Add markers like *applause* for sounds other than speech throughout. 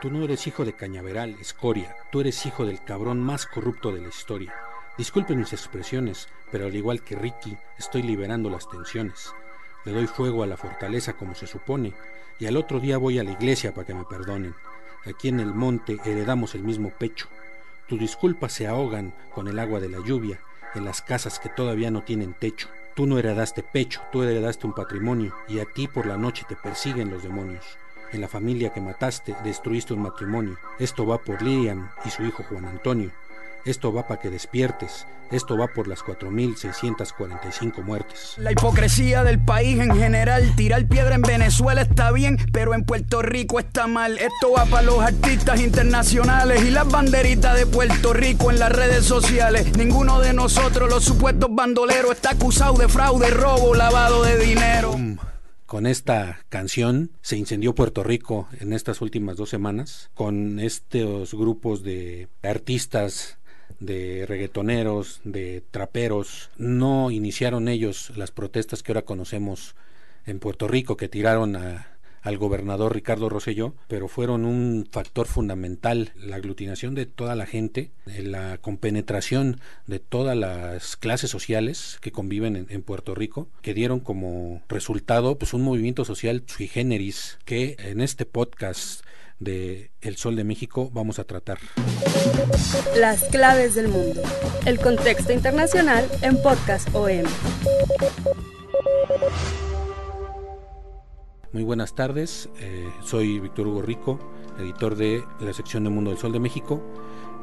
Tú no eres hijo de Cañaveral, escoria. Tú eres hijo del cabrón más corrupto de la historia. Disculpen mis expresiones, pero al igual que Ricky, estoy liberando las tensiones. Le doy fuego a la fortaleza como se supone, y al otro día voy a la iglesia para que me perdonen. Aquí en el monte heredamos el mismo pecho. Tus disculpas se ahogan con el agua de la lluvia en las casas que todavía no tienen techo. Tú no heredaste pecho, tú heredaste un patrimonio, y a ti por la noche te persiguen los demonios. En la familia que mataste destruiste un matrimonio. Esto va por Lilian y su hijo Juan Antonio. Esto va para que despiertes. Esto va por las 4.645 muertes. La hipocresía del país en general. Tirar piedra en Venezuela está bien, pero en Puerto Rico está mal. Esto va para los artistas internacionales y las banderitas de Puerto Rico en las redes sociales. Ninguno de nosotros, los supuestos bandoleros, está acusado de fraude, robo, lavado de dinero. Con esta canción se incendió Puerto Rico en estas últimas dos semanas, con estos grupos de artistas, de reggaetoneros, de traperos. No iniciaron ellos las protestas que ahora conocemos en Puerto Rico, que tiraron a, al gobernador Ricardo Rosselló, pero fueron un factor fundamental, la aglutinación de toda la gente, la compenetración de todas las clases sociales que conviven en, en, Puerto Rico, que dieron como resultado pues un movimiento social sui generis que en este podcast de El Sol de México vamos a tratar. Las claves del mundo. El contexto internacional en Podcast OM. Muy buenas tardes, eh, soy Víctor Hugo Rico, editor de la sección de Mundo del Sol de México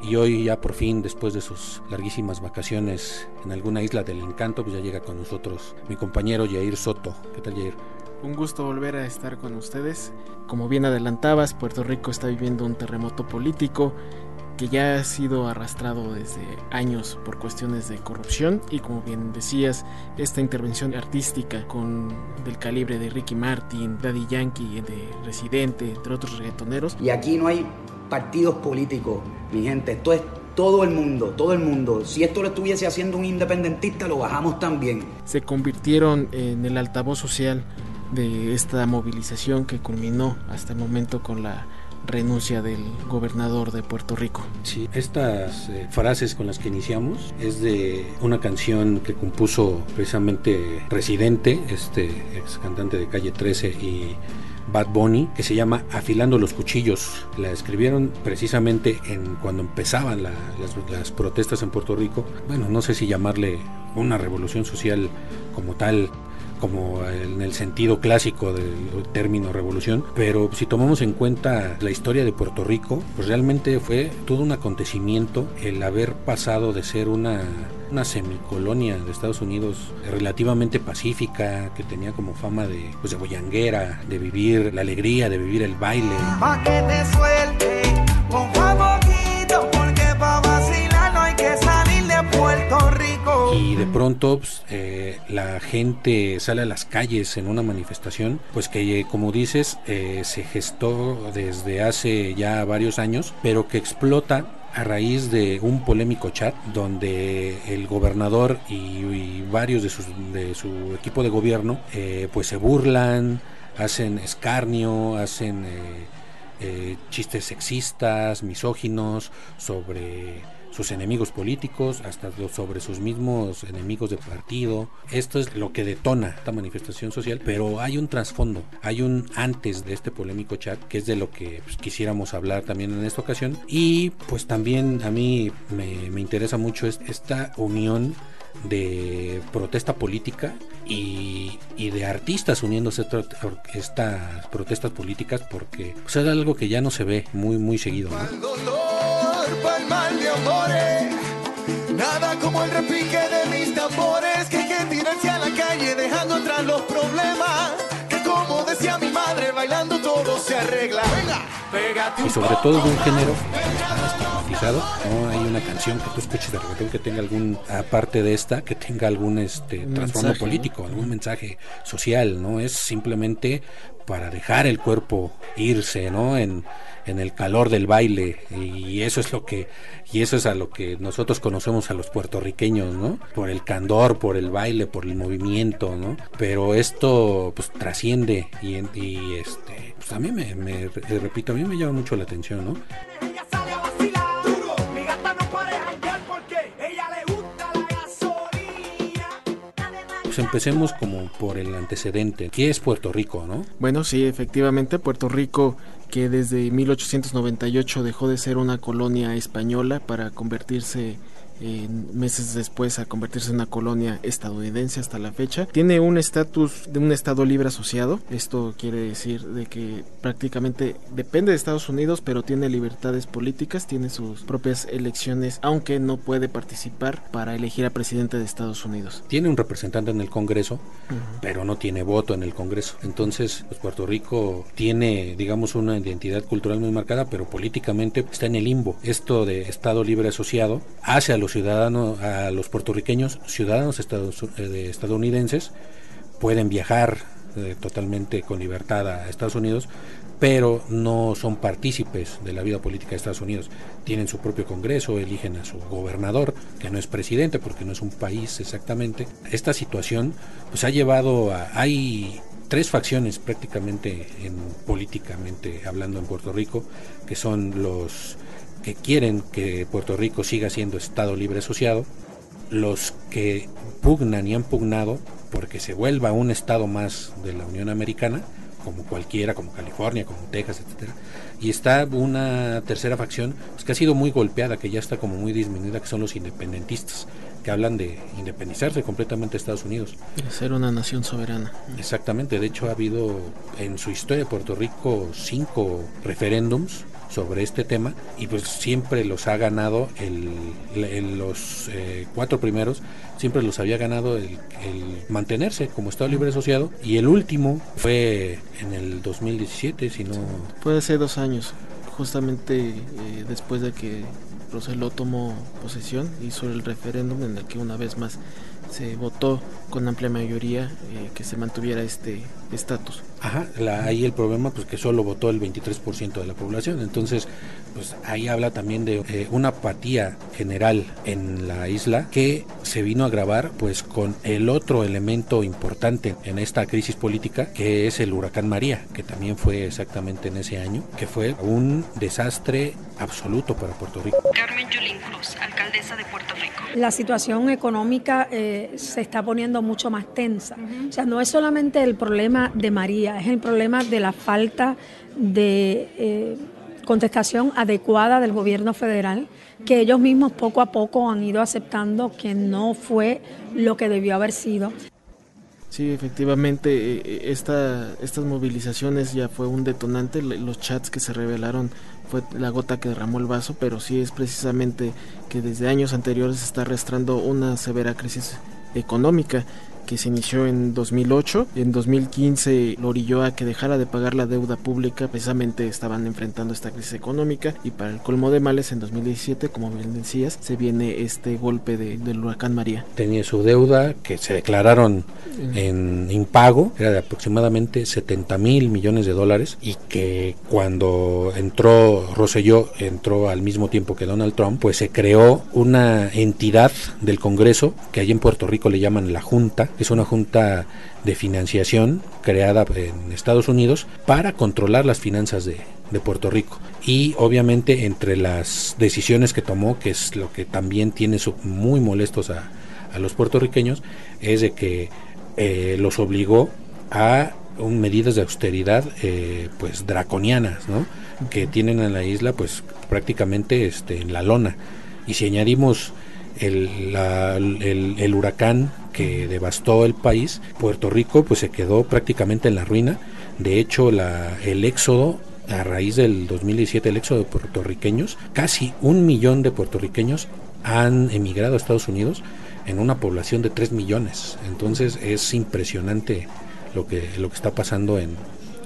y hoy ya por fin, después de sus larguísimas vacaciones en alguna isla del encanto, pues ya llega con nosotros mi compañero Yair Soto. ¿Qué tal Yair? Un gusto volver a estar con ustedes. Como bien adelantabas, Puerto Rico está viviendo un terremoto político que ya ha sido arrastrado desde años por cuestiones de corrupción y como bien decías, esta intervención artística con del calibre de Ricky Martin, Daddy Yankee, de Residente, entre otros reggaetoneros. Y aquí no hay partidos políticos, mi gente, esto es todo el mundo, todo el mundo. Si esto lo estuviese haciendo un independentista, lo bajamos también. Se convirtieron en el altavoz social de esta movilización que culminó hasta el momento con la renuncia del gobernador de Puerto Rico. Sí, estas eh, frases con las que iniciamos es de una canción que compuso precisamente Residente, este ex cantante de Calle 13 y Bad Bunny, que se llama Afilando los Cuchillos. La escribieron precisamente en cuando empezaban la, las, las protestas en Puerto Rico. Bueno, no sé si llamarle una revolución social como tal como en el sentido clásico del término revolución, pero si tomamos en cuenta la historia de Puerto Rico, pues realmente fue todo un acontecimiento el haber pasado de ser una una semicolonia de Estados Unidos relativamente pacífica, que tenía como fama de, pues, de boyanguera, de vivir la alegría, de vivir el baile. Pa que te Y de pronto pues, eh, la gente sale a las calles en una manifestación, pues que eh, como dices eh, se gestó desde hace ya varios años, pero que explota a raíz de un polémico chat donde el gobernador y, varios de, sus, de, su equipo de gobierno eh, pues se burlan, hacen escarnio, hacen eh, chistes sexistas, misóginos sobre sus enemigos políticos, hasta sobre sus mismos enemigos de partido. Esto es lo que detona esta manifestación social, pero hay un trasfondo, hay un antes de este polémico chat, que es de lo que pues, quisiéramos hablar también en esta ocasión. Y pues también a mí me, me interesa mucho esta unión de protesta política y, y, de artistas uniéndose a estas protestas políticas porque pues, es algo que ya no se ve muy muy seguido. ¿no? Pa'l mal de amores, nada como el repique de mis tambores que hay que tirarse a la calle dejando atrás los problemas, que como decía mi madre, bailando todo se arregla. Venga, pégate un y sobre todo de un género No hay una canción que tú escuches de reggaetón que tenga algún, aparte de esta, que tenga algún este trasfondo político, algún mensaje social, ¿no? Es simplemente para dejar el cuerpo irse, ¿no? En, en el calor del baile y eso es lo que y eso es a lo que nosotros conocemos a los puertorriqueños, ¿no? Por el candor, por el baile, por el movimiento, ¿no? Pero esto pues trasciende y, y este pues a mí me, me- repito, a mí me llama mucho la atención, ¿no? Pues empecemos como por el antecedente. ¿Qué es Puerto Rico, no? Bueno, sí, efectivamente, Puerto Rico, que desde 1898 dejó de ser una colonia española para convertirse en meses después a convertirse en una colonia estadounidense hasta la fecha. Tiene un estatus de un estado libre asociado. Esto quiere decir de que prácticamente depende de Estados Unidos, pero tiene libertades políticas, tiene sus propias elecciones, aunque no puede participar para elegir a presidente de Estados Unidos. Tiene un representante en el Congreso, pero no tiene voto en el Congreso. Entonces, pues Puerto Rico tiene, digamos, una identidad cultural muy marcada, pero políticamente está en el limbo. Esto de Estado libre asociado hace a los ciudadanos, a los puertorriqueños, ciudadanos eh, de estadounidenses, pueden viajar eh, totalmente con libertad a Estados Unidos, pero no son partícipes de la vida política de Estados Unidos. Tienen su propio Congreso, eligen a su gobernador, que no es presidente porque no es un país exactamente. Esta situación pues ha llevado a... Hay tres facciones prácticamente en, políticamente hablando en Puerto Rico, que son los que quieren que Puerto Rico siga siendo Estado libre asociado, los que pugnan y han pugnado porque se vuelva un estado más de la Unión Americana, como cualquiera, como California, como Texas, etcétera. Y está una tercera facción pues, que ha sido muy golpeada, que ya está como muy disminuida, que son los independentistas, que hablan de independizarse completamente de Estados Unidos. De ser una nación soberana. Exactamente, de hecho ha habido en su historia de Puerto Rico cinco referéndums sobre este tema y pues siempre los ha ganado el, los eh, cuatro primeros siempre los había ganado el, mantenerse como Estado libre asociado y el último fue en el 2017 si no Fue hace dos años, justamente eh, después de que Roseló tomó posesión, hizo el referéndum en el que una vez más se votó con amplia mayoría eh, que se mantuviera este estatus. Ajá, la- ahí el problema pues que solo votó el 23% de la población, entonces pues ahí habla también de eh, una apatía general en la isla que se vino a agravar pues con el otro elemento importante en esta crisis política que es el huracán María, que también fue exactamente en ese año, que fue un desastre absoluto para Puerto Rico. Carmen Yulín Cruz, alcaldesa de Puerto Rico. La situación económica eh, se está poniendo mucho más tensa. O sea, no es solamente el problema de María, es el problema de la falta de eh, contestación adecuada del gobierno federal, que ellos mismos poco a poco han ido aceptando que no fue lo que debió haber sido. Sí, efectivamente, eh, eh, esta, estas movilizaciones ya fue un detonante, los chats que se revelaron fue la gota que derramó el vaso, pero sí es precisamente que desde años anteriores se está arrastrando una severa crisis económica que se inició en 2008, en 2015 lo orilló a que dejara de pagar la deuda pública, precisamente estaban enfrentando esta crisis económica y para el colmo de males en 2017, como bien decías, se viene este golpe de- del huracán María. tenía su deuda que se declararon en impago, era de aproximadamente 70 mil millones de dólares y que cuando entró Rosselló, entró al mismo tiempo que Donald Trump, pues se creó una entidad del Congreso que allí en Puerto Rico le llaman la Junta, es una junta de financiación creada en Estados Unidos para controlar las finanzas de, Puerto Rico. Y obviamente entre las decisiones que tomó, que es lo que también tiene muy molestos a, los puertorriqueños, es de que eh, los obligó a un- medidas de austeridad eh, pues draconianas, ¿no? que tienen a la isla pues prácticamente este, en la lona. Y si añadimos el, el huracán que devastó el país, Puerto Rico pues se quedó prácticamente en la ruina. De hecho, la, el éxodo a raíz del 2017, el éxodo de puertorriqueños, casi un millón de puertorriqueños han emigrado a Estados Unidos en una población de 3 millones. Entonces es impresionante lo que, lo que está pasando en,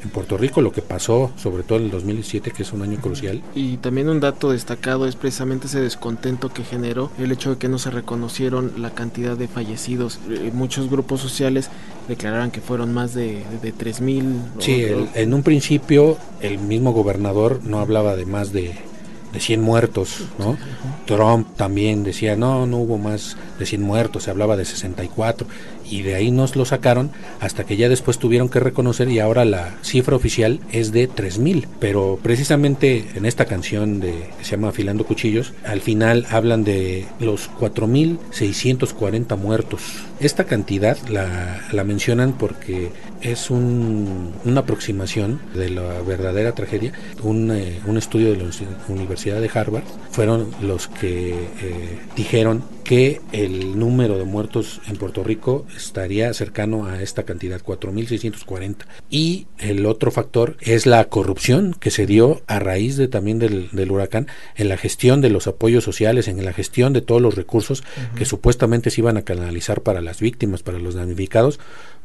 en Puerto Rico, lo que pasó sobre todo en el 2017, que es un año crucial. Y también un dato destacado es precisamente ese descontento que generó el hecho de que no se reconocieron la cantidad de fallecidos. Eh, muchos grupos sociales declararon que fueron más de, de, 3.000. Sí, en un principio el mismo gobernador no hablaba de más de, de 100 muertos, ¿no? Trump también decía, no, no hubo más de 100 muertos, se hablaba de 64 y de ahí nos lo sacaron hasta que ya después tuvieron que reconocer y ahora la cifra oficial es de 3000, pero precisamente en esta canción de que se llama Afilando cuchillos, al final hablan de los 4640 muertos. Esta cantidad la, la mencionan porque es un, una aproximación de la verdadera tragedia. Un, eh, un, estudio de la Universidad de Harvard fueron los que eh, dijeron que el número de muertos en Puerto Rico estaría cercano a esta cantidad, 4.640. Y el otro factor es la corrupción que se dio a raíz de también del, del huracán en la gestión de los apoyos sociales, en la gestión de todos los recursos uh -huh. que supuestamente se iban a canalizar para las víctimas, para los damnificados,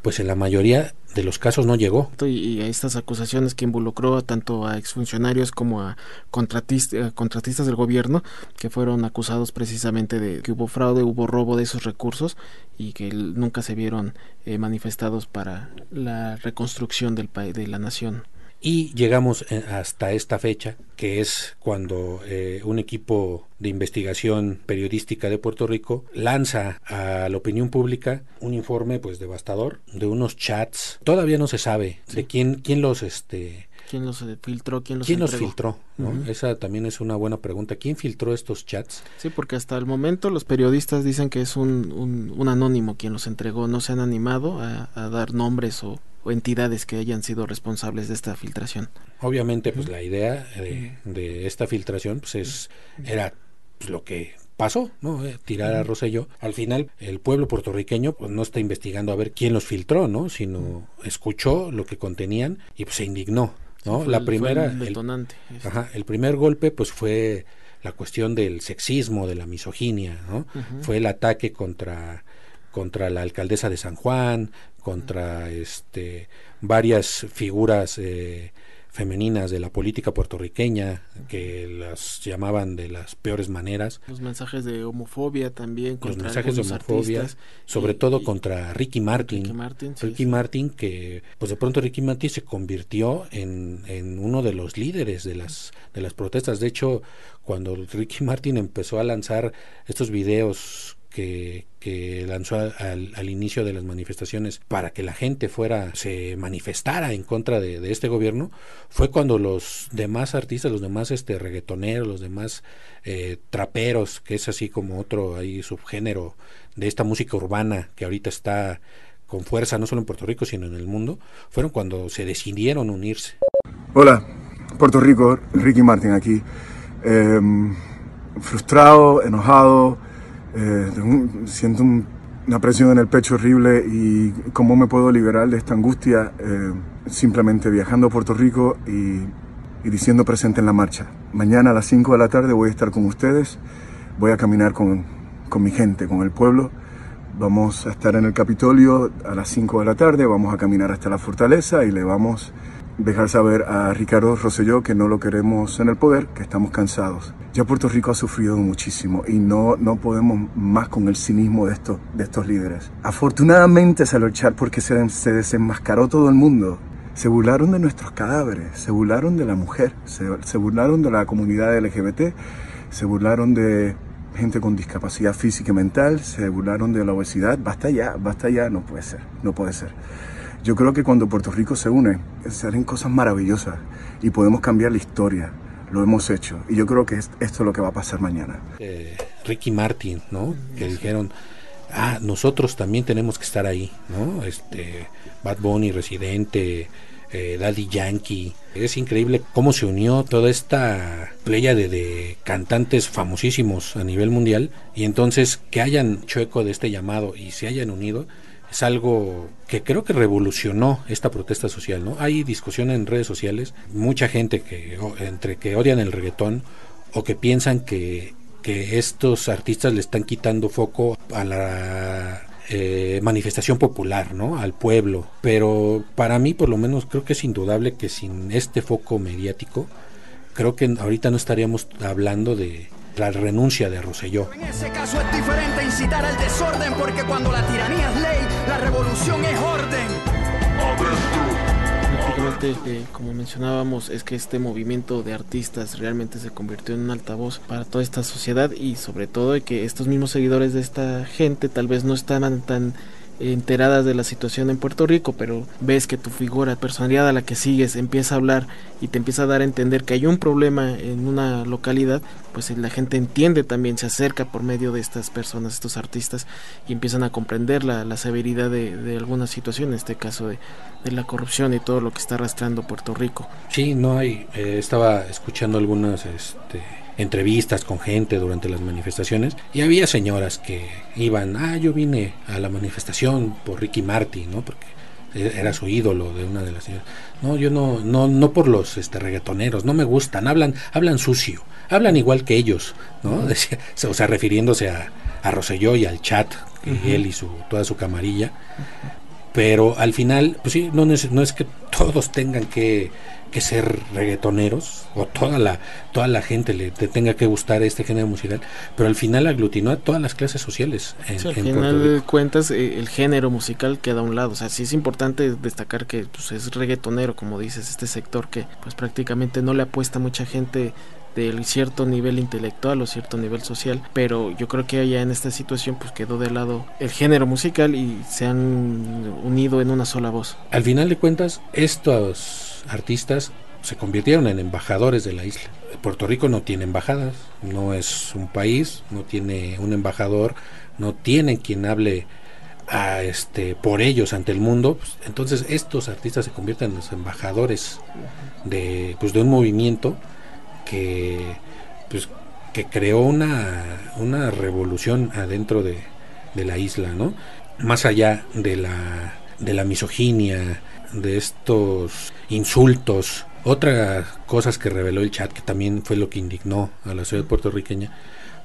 pues en la mayoría de los casos no llegó. Y a estas acusaciones que involucró tanto a exfuncionarios como a contratistas, contratistas del gobierno que fueron acusados precisamente de que hubo fraude, hubo robo de esos recursos y que nunca se vieron eh, manifestados para la reconstrucción del de la nación. Y llegamos hasta esta fecha, que es cuando eh, un equipo de investigación periodística de Puerto Rico lanza a la opinión pública un informe pues devastador de unos chats. Todavía no se sabe sí. de quién, quién los este ¿Quién los filtró? ¿Quién los, ¿Quién los filtró? ¿no? Uh -huh. Esa también es una buena pregunta. ¿Quién filtró estos chats? Sí, porque hasta el momento los periodistas dicen que es un, un, un anónimo quien los entregó. No se han animado a, a dar nombres o, o, entidades que hayan sido responsables de esta filtración. Obviamente, pues uh -huh. la idea de, de, esta filtración pues es, era pues, lo que pasó, ¿no? Eh, tirar a Rosselló. Al final, el pueblo puertorriqueño pues no está investigando a ver quién los filtró, ¿no? Sino escuchó lo que contenían y pues se indignó. ¿no? Sí, la el, primera, el detonante. El, ajá, el primer golpe pues fue la cuestión del sexismo, de la misoginia, ¿no? Uh -huh. Fue el ataque contra contra la alcaldesa de San Juan, contra este varias figuras eh, femeninas de la política puertorriqueña que las llamaban de las peores maneras. Los mensajes de homofobia también. Los mensajes de homofobia, sobre y, todo y, contra Ricky Martin. Ricky Martin, sí, Ricky sí. Martin que pues de pronto Ricky Martin se convirtió en, en uno de los líderes de las, de las protestas. De hecho, cuando Ricky Martin empezó a lanzar estos videos que, que lanzó al, al, inicio de las manifestaciones para que la gente fuera, se manifestara en contra de, de, este gobierno, fue cuando los demás artistas, los demás este reggaetoneros, los demás eh, traperos, que es así como otro ahí subgénero de esta música urbana que ahorita está con fuerza no solo en Puerto Rico sino en el mundo, fueron cuando se decidieron unirse. Hola, Puerto Rico, Ricky Martin aquí. Eh, frustrado, enojado, eh, siento un, una presión en el pecho horrible y cómo me puedo liberar de esta angustia eh, simplemente viajando a Puerto Rico y, y, diciendo presente en la marcha. Mañana a las 5 de la tarde voy a estar con ustedes, voy a caminar con, con mi gente, con el pueblo. Vamos a estar en el Capitolio a las 5 de la tarde, vamos a caminar hasta la fortaleza y le vamos dejar saber a Ricardo Rosselló que no lo queremos en el poder, que estamos cansados. Ya Puerto Rico ha sufrido muchísimo y no, no podemos más con el cinismo de estos, de estos líderes. Afortunadamente salió el chat porque se, se desenmascaró todo el mundo. Se burlaron de nuestros cadáveres, se burlaron de la mujer, se, se burlaron de la comunidad LGBT, se burlaron de gente con discapacidad física y mental, se burlaron de la obesidad. Basta ya, basta ya, no puede ser, no puede ser. Yo creo que cuando Puerto Rico se une, salen cosas maravillosas y podemos cambiar la historia. Lo hemos hecho. Y yo creo que esto es lo que va a pasar mañana. Eh, Ricky Martin, ¿no? Que dijeron, ah, nosotros también tenemos que estar ahí, ¿no? Este, Bad Bunny, Residente, eh, Daddy Yankee. Es increíble cómo se unió toda esta playa de, de, cantantes famosísimos a nivel mundial y entonces que hayan hecho eco de este llamado y se hayan unido es algo que creo que revolucionó esta protesta social, ¿no? Hay discusión en redes sociales, mucha gente que entre que odian el reggaetón o que piensan que que estos artistas le están quitando foco a la eh, manifestación popular, ¿no? Al pueblo. Pero para mí, por lo menos, creo que es indudable que sin este foco mediático, creo que ahorita no estaríamos hablando de la renuncia de Roselló. En ese caso es diferente incitar al desorden porque cuando la tiranía es ley, la revolución es orden. Prácticamente, eh, como mencionábamos, es que este movimiento de artistas realmente se convirtió en un altavoz para toda esta sociedad y sobre todo de que estos mismos seguidores de esta gente tal vez no estaban tan enteradas de la situación en Puerto Rico, pero ves que tu figura, personalidad a la que sigues empieza a hablar y te empieza a dar a entender que hay un problema en una localidad, pues la gente entiende también, se acerca por medio de estas personas, estos artistas, y empiezan a comprender la, la severidad de, de alguna situación, en este caso de, de, la corrupción y todo lo que está arrastrando Puerto Rico. Sí, no hay, eh, estaba escuchando algunas... Este entrevistas con gente durante las manifestaciones y había señoras que iban, ah, yo vine a la manifestación por Ricky Martin, ¿no? Porque era su ídolo de una de las señoras. No, yo no, no, no por los este, reggaetoneros, no me gustan, hablan, hablan sucio, hablan igual que ellos, ¿no? Decía, *laughs* o sea, refiriéndose a, a Roselló y al chat, uh -huh. él y su, toda su camarilla. Pero al final, pues sí, no, no es que todos tengan que que ser reggaetoneros o toda la toda la gente le te tenga que gustar este género musical pero al final aglutinó a todas las clases sociales en, sí, al en final de cuentas eh, el género musical queda a un lado o sea sí es importante destacar que pues, es reggaetonero como dices este sector que pues prácticamente no le apuesta mucha gente de cierto nivel intelectual o cierto nivel social, pero yo creo que allá en esta situación pues quedó de lado el género musical y se han unido en una sola voz. Al final de cuentas, estos artistas se convirtieron en embajadores de la isla. Puerto Rico no tiene embajadas, no es un país, no tiene un embajador, no tiene quien hable a este por ellos ante el mundo pues, entonces estos artistas se convierten en los embajadores de pues de un movimiento que pues que creó una, una revolución adentro de, de, la isla, ¿no? Más allá de la, de la misoginia, de estos insultos, otras cosas que reveló el chat, que también fue lo que indignó a la ciudad puertorriqueña,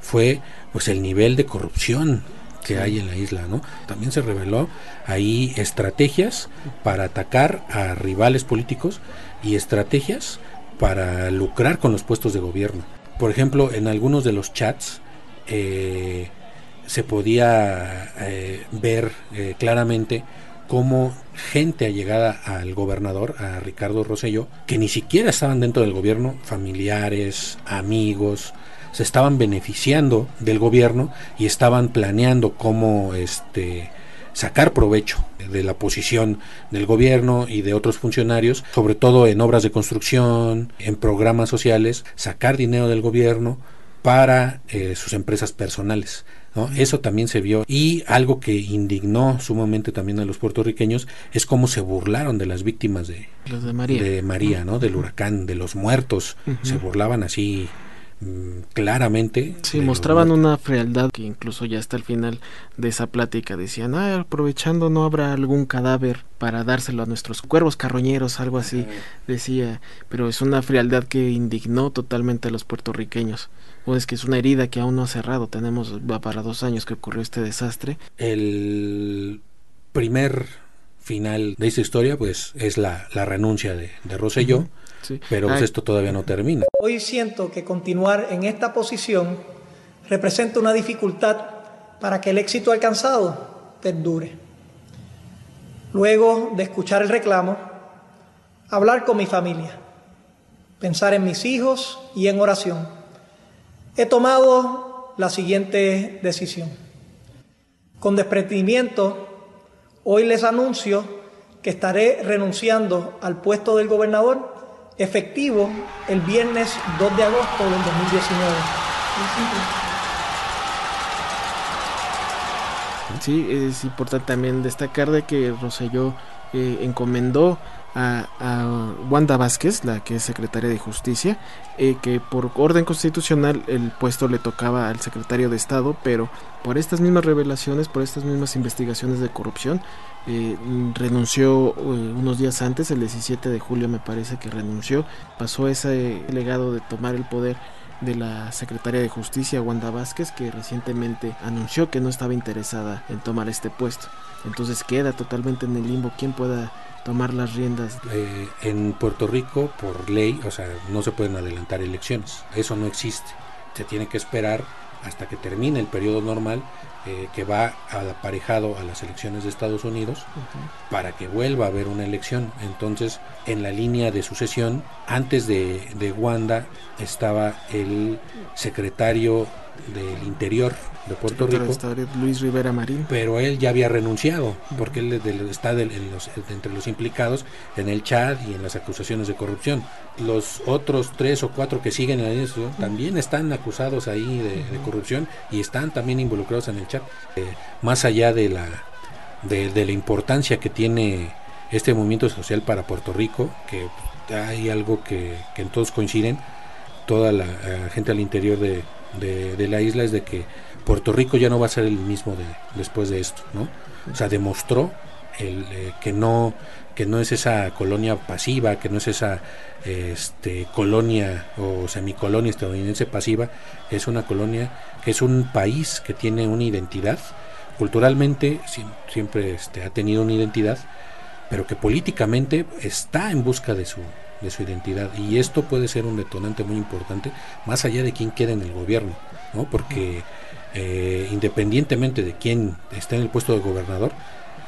fue pues el nivel de corrupción que hay en la isla, ¿no? También se reveló ahí estrategias para atacar a rivales políticos y estrategias para lucrar con los puestos de gobierno. Por ejemplo, en algunos de los chats eh, se podía eh, ver eh, claramente cómo gente allegada al gobernador, a Ricardo Rosselló, que ni siquiera estaban dentro del gobierno, familiares, amigos, se estaban beneficiando del gobierno y estaban planeando cómo este sacar provecho de la posición del gobierno y de otros funcionarios, sobre todo en obras de construcción, en programas sociales, sacar dinero del gobierno para eh, sus empresas personales. ¿no? Eso también se vio y algo que indignó sumamente también a los puertorriqueños es cómo se burlaron de las víctimas de, los de María, de María ¿no? del huracán, de los muertos, uh -huh. se burlaban así claramente. Sí, mostraban una frialdad que incluso ya hasta el final de esa plática decían, ah, aprovechando no habrá algún cadáver para dárselo a nuestros cuervos carroñeros, algo así, decía, pero es una frialdad que indignó totalmente a los puertorriqueños. O es que es una herida que aún no ha cerrado, tenemos, va para dos años que ocurrió este desastre. El primer final de esta historia, pues, es la, la renuncia de, de Rosselló. Uh -huh. Sí. Pero pues, esto todavía no termina. Hoy siento que continuar en esta posición representa una dificultad para que el éxito alcanzado perdure. Luego de escuchar el reclamo, hablar con mi familia, pensar en mis hijos y en oración, he tomado la siguiente decisión. Con desprendimiento, hoy les anuncio que estaré renunciando al puesto del gobernador efectivo el viernes 2 de agosto del 2019. Sí, es importante también destacar de que Roselló eh, encomendó a, a, Wanda Vázquez, la que es secretaria de Justicia, eh, que por orden constitucional el puesto le tocaba al secretario de Estado, pero por estas mismas revelaciones, por estas mismas investigaciones de corrupción, eh, renunció eh, unos días antes, el 17 de julio me parece que renunció, pasó ese legado de tomar el poder de la secretaria de Justicia, Wanda Vázquez, que recientemente anunció que no estaba interesada en tomar este puesto. Entonces queda totalmente en el limbo quién pueda tomar las riendas. Eh, en Puerto Rico, por ley, o sea, no se pueden adelantar elecciones. Eso no existe. Se tiene que esperar hasta que termine el periodo normal eh, que va aparejado a las elecciones de Estados Unidos para que vuelva a haber una elección. Entonces, en la línea de sucesión, antes de, de Wanda estaba el secretario del Interior de Puerto Rico, Luis Rivera Marín. pero él ya había renunciado porque él está entre los implicados en el chat y en las acusaciones de corrupción. Los otros tres o cuatro que siguen en eso también están acusados ahí de, corrupción y están también involucrados en el chat. Eh, más allá de la de, la importancia que tiene este movimiento social para Puerto Rico, que hay algo que, que en todos coinciden, toda la eh, gente al interior de, de, la isla es de que Puerto Rico ya no va a ser el mismo de, después de esto, ¿no? O sea, demostró el, eh, que no que no es esa colonia pasiva, que no es esa este, colonia o semicolonia estadounidense pasiva, es una colonia que es un país que tiene una identidad, culturalmente siempre este, ha tenido una identidad, pero que políticamente está en busca de su, de su identidad. Y esto puede ser un detonante muy importante, más allá de quién quede en el gobierno, ¿no? porque eh, independientemente de quién esté en el puesto de gobernador,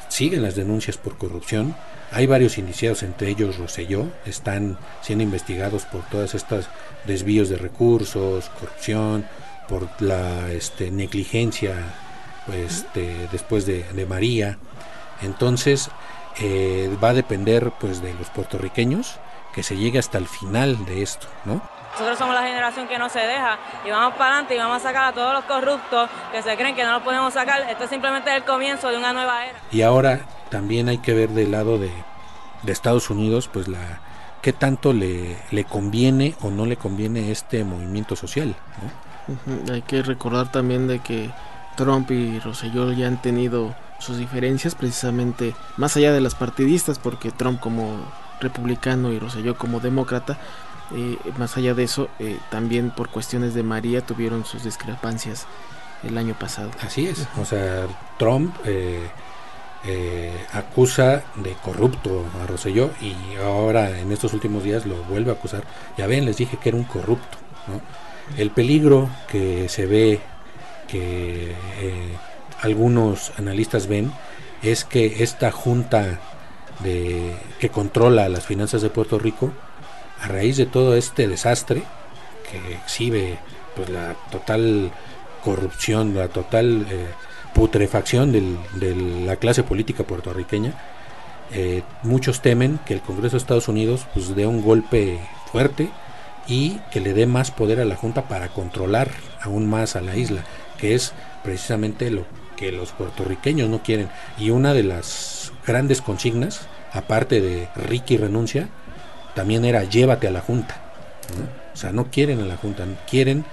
siguen las denuncias por corrupción. Hay varios indiciados, entre ellos Roselló, están siendo investigados por todas estas desvíos de recursos, corrupción, por la este, negligencia pues, después de, de, María. Entonces, eh, va a depender pues de los puertorriqueños que se llegue hasta el final de esto, ¿no? Nosotros somos la generación que no se deja y vamos para adelante y vamos a sacar a todos los corruptos que se creen que no los podemos sacar. Esto es simplemente el comienzo de una nueva era. Y ahora también hay que ver del lado de, de Estados Unidos, pues la qué tanto le, le conviene o no le conviene este movimiento social. ¿no? Hay que recordar también de que Trump y Rosselló ya han tenido sus diferencias precisamente más allá de las partidistas, porque Trump como republicano y Rosselló como demócrata. Eh, más allá de eso, eh, también por cuestiones de María tuvieron sus discrepancias el año pasado. Así es, o sea, Trump eh, acusa de corrupto a Rosselló y ahora en estos últimos días lo vuelve a acusar. Ya ven, les dije que era un corrupto. El peligro que se ve, que algunos analistas ven, es que esta junta de, que controla las finanzas de Puerto Rico, a raíz de todo este desastre que exhibe pues la total corrupción, la total eh, putrefacción de la clase política puertorriqueña, eh, muchos temen que el Congreso de Estados Unidos pues dé un golpe fuerte y que le dé más poder a la Junta para controlar aún más a la isla, que es precisamente lo que los puertorriqueños no quieren. Y una de las grandes consignas aparte de Ricky renuncia, también era llévate a la Junta. O sea, no quieren a la Junta, quieren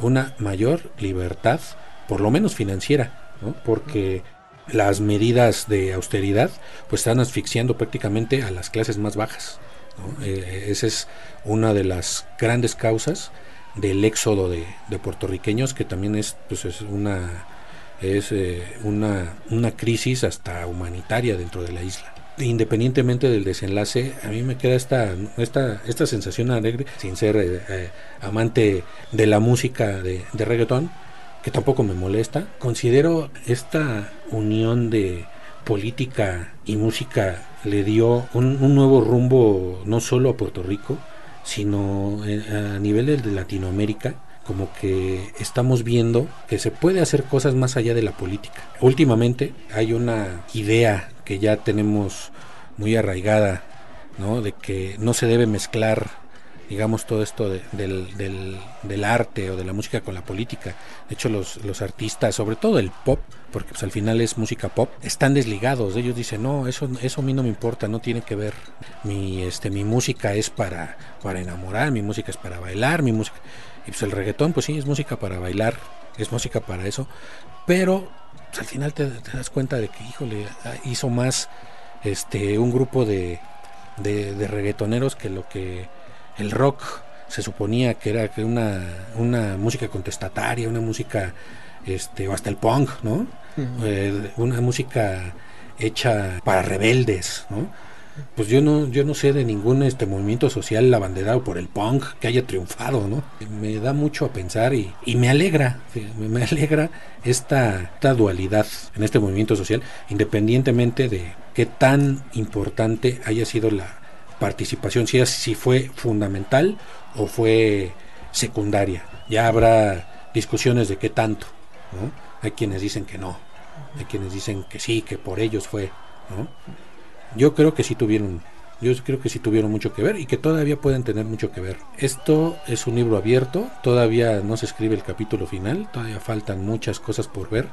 una mayor libertad, por lo menos financiera, porque las medidas de austeridad pues están asfixiando prácticamente a las clases más bajas. Eh, esa es una de las grandes causas del éxodo de, puertorriqueños que también es pues es una es eh, una, una crisis hasta humanitaria dentro de la isla independientemente del desenlace, a mí me queda esta, esta, esta sensación alegre, sin ser eh, eh, amante de la música de, de, reggaetón, que tampoco me molesta. Considero esta unión de política y música le dio un, un nuevo rumbo no solo a Puerto Rico, sino a nivel de Latinoamérica como que estamos viendo que se puede hacer cosas más allá de la política. Últimamente hay una idea que ya tenemos muy arraigada, ¿no? De que no se debe mezclar, digamos, todo esto del, del, arte o de la música con la política. De hecho, los, los artistas, sobre todo el pop, porque pues, al final es música pop, están desligados. Ellos dicen, no, eso, eso a mí no me importa, no tiene que ver. Mi, este, mi música es para, para enamorar, mi música es para bailar, mi música... Y pues el reggaetón, pues sí, es música para bailar, es música para eso, pero pues, al final te, das cuenta de que, híjole, hizo más este un grupo de, de, reggaetoneros que lo que el rock se suponía que era que una, una música contestataria, una música, este, o hasta el punk, ¿no? Eh, una música hecha para rebeldes, ¿no? Pues yo no, yo no sé de ningún este movimiento social abanderado por el punk que haya triunfado, ¿no? Me da mucho a pensar y, y me alegra, me, alegra esta, esta dualidad en este movimiento social, independientemente de qué tan importante haya sido la participación, si, si fue fundamental o fue secundaria. Ya habrá discusiones de qué tanto, ¿no? Hay quienes dicen que no, hay quienes dicen que sí, que por ellos fue, ¿no? Yo creo que sí tuvieron, yo creo que sí tuvieron mucho que ver y que todavía pueden tener mucho que ver. Esto es un libro abierto, todavía no se escribe el capítulo final, todavía faltan muchas cosas por ver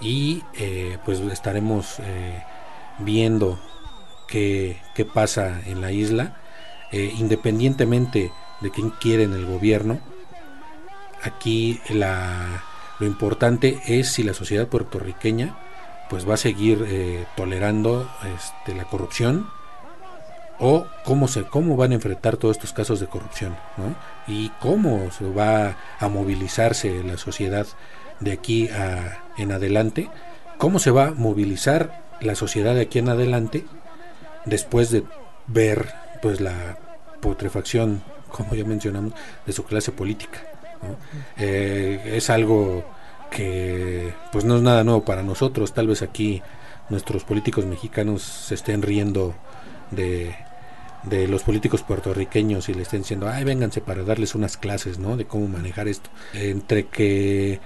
y eh, pues estaremos eh, viendo qué, qué pasa en la isla, eh, independientemente de quién quiere en el gobierno. Aquí la, lo importante es si la sociedad puertorriqueña pues va a seguir eh, tolerando este, la corrupción o cómo se cómo van a enfrentar todos estos casos de corrupción ¿no? y cómo se va a movilizarse la sociedad de aquí a, en adelante cómo se va a movilizar la sociedad de aquí en adelante después de ver pues la putrefacción como ya mencionamos de su clase política ¿no? Eh, es algo que pues no es nada nuevo para nosotros tal vez aquí nuestros políticos mexicanos se estén riendo de, de los políticos puertorriqueños y le estén diciendo ay vénganse para darles unas clases no de cómo manejar esto entre que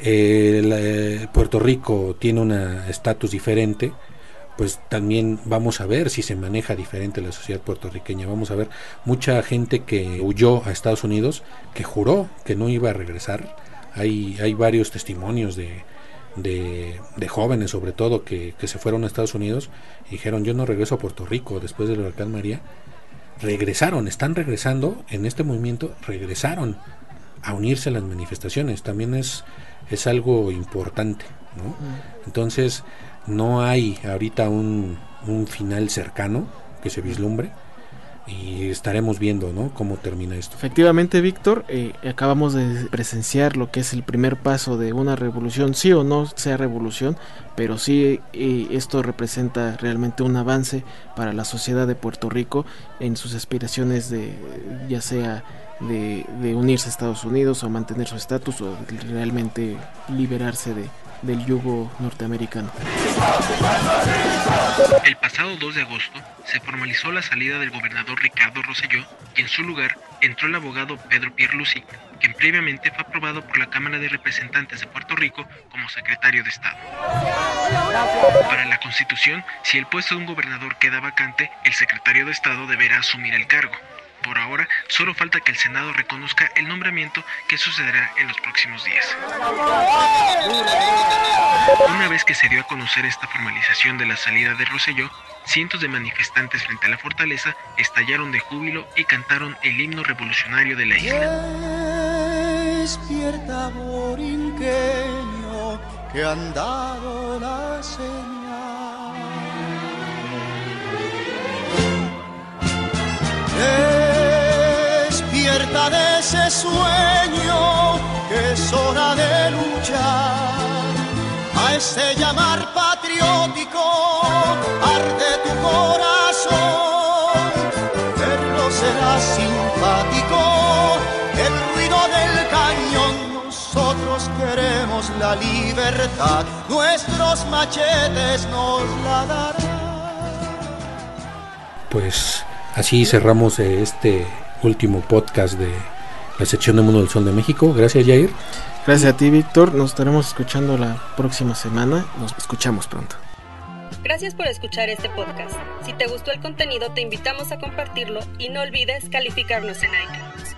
eh, eh, Puerto Rico tiene un estatus diferente pues también vamos a ver si se maneja diferente la sociedad puertorriqueña. Vamos a ver mucha gente que huyó a Estados Unidos, que juró que no iba a regresar. Hay, hay varios testimonios de, de, de jóvenes, sobre todo, que, que se fueron a Estados Unidos y dijeron, yo no regreso a Puerto Rico después del huracán María. Regresaron, están regresando en este movimiento, regresaron a unirse a las manifestaciones. También es, es algo importante. ¿no? Entonces, no hay ahorita un, un final cercano que se vislumbre y estaremos viendo ¿no? cómo termina esto. Efectivamente, Víctor, eh, acabamos de presenciar lo que es el primer paso de una revolución, sí o no sea revolución, pero sí eh, esto representa realmente un avance para la sociedad de Puerto Rico en sus aspiraciones de ya sea de, de unirse a Estados Unidos o mantener su estatus o realmente liberarse de, del yugo norteamericano. El pasado 2 de agosto se formalizó la salida del gobernador Ricardo Rosselló y en su lugar entró el abogado Pedro Pierluisi, quien previamente fue aprobado por la Cámara de Representantes de Puerto Rico como secretario de Estado. Para la Constitución, si el puesto de un gobernador queda vacante, el secretario de Estado deberá asumir el cargo. Por ahora, solo falta que el Senado reconozca el nombramiento que sucederá en los próximos días. Una vez que se dio a conocer esta formalización de la salida de Rosselló, cientos de manifestantes frente a la fortaleza estallaron de júbilo y cantaron el himno revolucionario de la isla. Despierta, que han dado la señal. Ese sueño que es hora de luchar. A ese llamar patriótico arde tu corazón. Verlo será simpático el ruido del cañón. Nosotros queremos la libertad, nuestros machetes nos la darán. Pues así cerramos eh, este último podcast de la sección de Mundo del Sol de México. Gracias, Jair. Gracias a ti, Víctor. Nos estaremos escuchando la próxima semana. Nos escuchamos pronto. Gracias por escuchar este podcast. Si te gustó el contenido, te invitamos a compartirlo y no olvides calificarnos en iTunes.